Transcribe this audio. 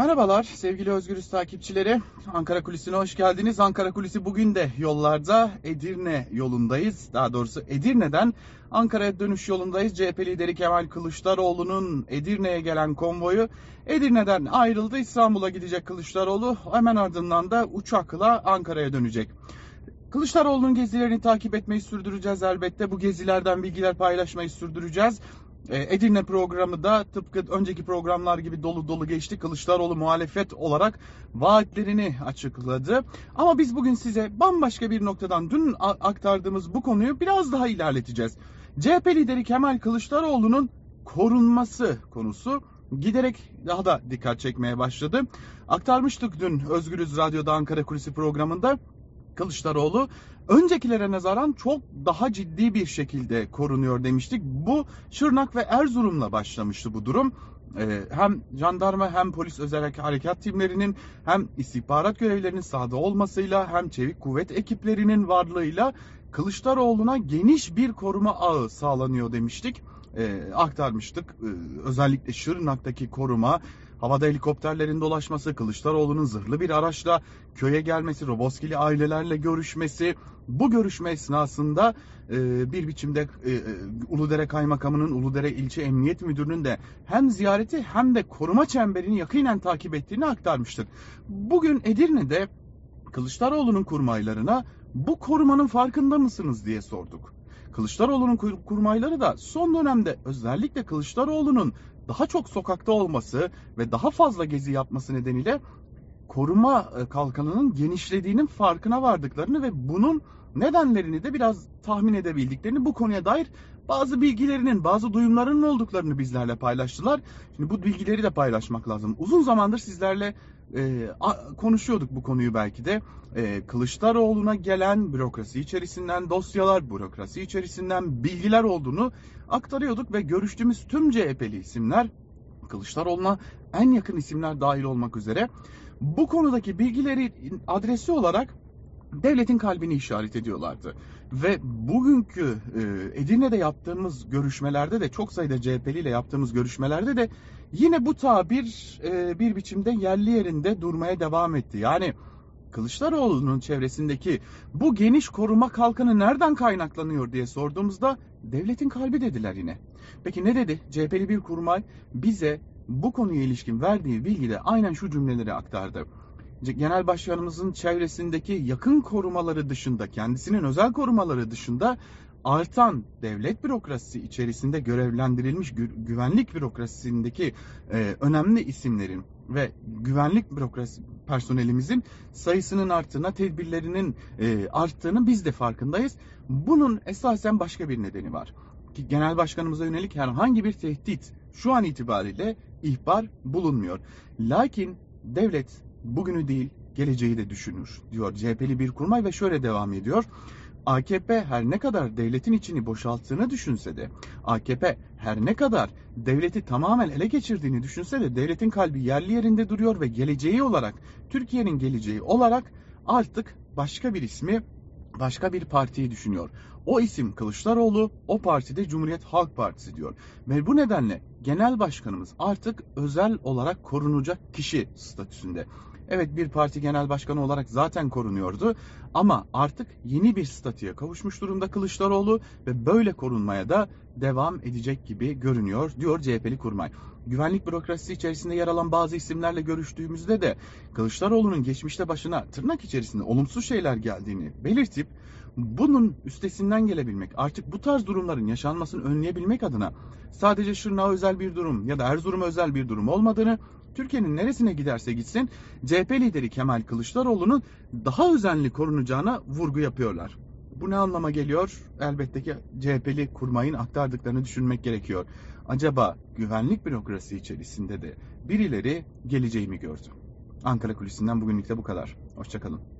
Merhabalar sevgili Özgürüz takipçileri. Ankara Kulisi'ne hoş geldiniz. Ankara Kulisi bugün de yollarda Edirne yolundayız. Daha doğrusu Edirne'den Ankara'ya dönüş yolundayız. CHP lideri Kemal Kılıçdaroğlu'nun Edirne'ye gelen konvoyu Edirne'den ayrıldı. İstanbul'a gidecek Kılıçdaroğlu. Hemen ardından da uçakla Ankara'ya dönecek. Kılıçdaroğlu'nun gezilerini takip etmeyi sürdüreceğiz elbette. Bu gezilerden bilgiler paylaşmayı sürdüreceğiz. E, Edirne programı da tıpkı önceki programlar gibi dolu dolu geçti. Kılıçdaroğlu muhalefet olarak vaatlerini açıkladı. Ama biz bugün size bambaşka bir noktadan dün aktardığımız bu konuyu biraz daha ilerleteceğiz. CHP lideri Kemal Kılıçdaroğlu'nun korunması konusu giderek daha da dikkat çekmeye başladı. Aktarmıştık dün Özgürüz Radyo'da Ankara Kulisi programında. Kılıçdaroğlu öncekilere nazaran çok daha ciddi bir şekilde korunuyor demiştik. Bu Şırnak ve Erzurum'la başlamıştı bu durum. Ee, hem jandarma hem polis özel harekat timlerinin hem istihbarat görevlerinin sahada olmasıyla hem çevik kuvvet ekiplerinin varlığıyla Kılıçdaroğlu'na geniş bir koruma ağı sağlanıyor demiştik. Ee, aktarmıştık. Ee, özellikle Şırnak'taki koruma havada helikopterlerin dolaşması, Kılıçdaroğlu'nun zırhlı bir araçla köye gelmesi, Roboskili ailelerle görüşmesi, bu görüşme esnasında e, bir biçimde e, e, Uludere Kaymakamı'nın, Uludere İlçe Emniyet Müdürü'nün de hem ziyareti hem de koruma çemberini yakinen takip ettiğini aktarmıştık. Bugün Edirne'de Kılıçdaroğlu'nun kurmaylarına bu korumanın farkında mısınız diye sorduk. Kılıçdaroğlu'nun kurmayları da son dönemde özellikle Kılıçdaroğlu'nun daha çok sokakta olması ve daha fazla gezi yapması nedeniyle koruma e, kalkanının genişlediğinin farkına vardıklarını ve bunun nedenlerini de biraz tahmin edebildiklerini bu konuya dair bazı bilgilerinin, bazı duyumlarının olduklarını bizlerle paylaştılar. Şimdi bu bilgileri de paylaşmak lazım. Uzun zamandır sizlerle e, konuşuyorduk bu konuyu belki de. E, Kılıçdaroğlu'na gelen bürokrasi içerisinden dosyalar, bürokrasi içerisinden bilgiler olduğunu aktarıyorduk ve görüştüğümüz tüm CHP'li isimler Kılıçdaroğlu'na en yakın isimler dahil olmak üzere bu konudaki bilgileri adresi olarak devletin kalbini işaret ediyorlardı. Ve bugünkü e, Edirne'de yaptığımız görüşmelerde de çok sayıda CHP'li ile yaptığımız görüşmelerde de yine bu tabir e, bir biçimde yerli yerinde durmaya devam etti. Yani Kılıçdaroğlu'nun çevresindeki bu geniş koruma kalkanı nereden kaynaklanıyor diye sorduğumuzda devletin kalbi dediler yine. Peki ne dedi? CHP'li bir kurmay bize bu konuya ilişkin verdiği bilgide aynen şu cümleleri aktardı. Genel Başkanımızın çevresindeki yakın korumaları dışında, kendisinin özel korumaları dışında artan devlet bürokrasisi içerisinde görevlendirilmiş gü güvenlik bürokrasisindeki e, önemli isimlerin ve güvenlik bürokrasi personelimizin sayısının arttığına, tedbirlerinin e, arttığını biz de farkındayız. Bunun esasen başka bir nedeni var. Ki genel başkanımıza yönelik herhangi bir tehdit şu an itibariyle ihbar bulunmuyor. Lakin devlet bugünü değil geleceği de düşünür diyor CHP'li bir kurmay ve şöyle devam ediyor. AKP her ne kadar devletin içini boşalttığını düşünse de, AKP her ne kadar devleti tamamen ele geçirdiğini düşünse de devletin kalbi yerli yerinde duruyor ve geleceği olarak, Türkiye'nin geleceği olarak artık başka bir ismi, başka bir partiyi düşünüyor. O isim Kılıçdaroğlu, o partide Cumhuriyet Halk Partisi diyor. Ve bu nedenle genel başkanımız artık özel olarak korunacak kişi statüsünde. Evet bir parti genel başkanı olarak zaten korunuyordu ama artık yeni bir statüye kavuşmuş durumda Kılıçdaroğlu ve böyle korunmaya da devam edecek gibi görünüyor diyor CHP'li kurmay. Güvenlik bürokrasisi içerisinde yer alan bazı isimlerle görüştüğümüzde de Kılıçdaroğlu'nun geçmişte başına tırnak içerisinde olumsuz şeyler geldiğini belirtip bunun üstesinden gelebilmek, artık bu tarz durumların yaşanmasını önleyebilmek adına sadece Şırnağa özel bir durum ya da Erzurum'a özel bir durum olmadığını, Türkiye'nin neresine giderse gitsin CHP lideri Kemal Kılıçdaroğlu'nun daha özenli korunacağına vurgu yapıyorlar. Bu ne anlama geliyor? Elbette ki CHP'li kurmayın aktardıklarını düşünmek gerekiyor. Acaba güvenlik bürokrasi içerisinde de birileri geleceğimi gördü. Ankara Kulisi'nden bugünlük de bu kadar. Hoşçakalın.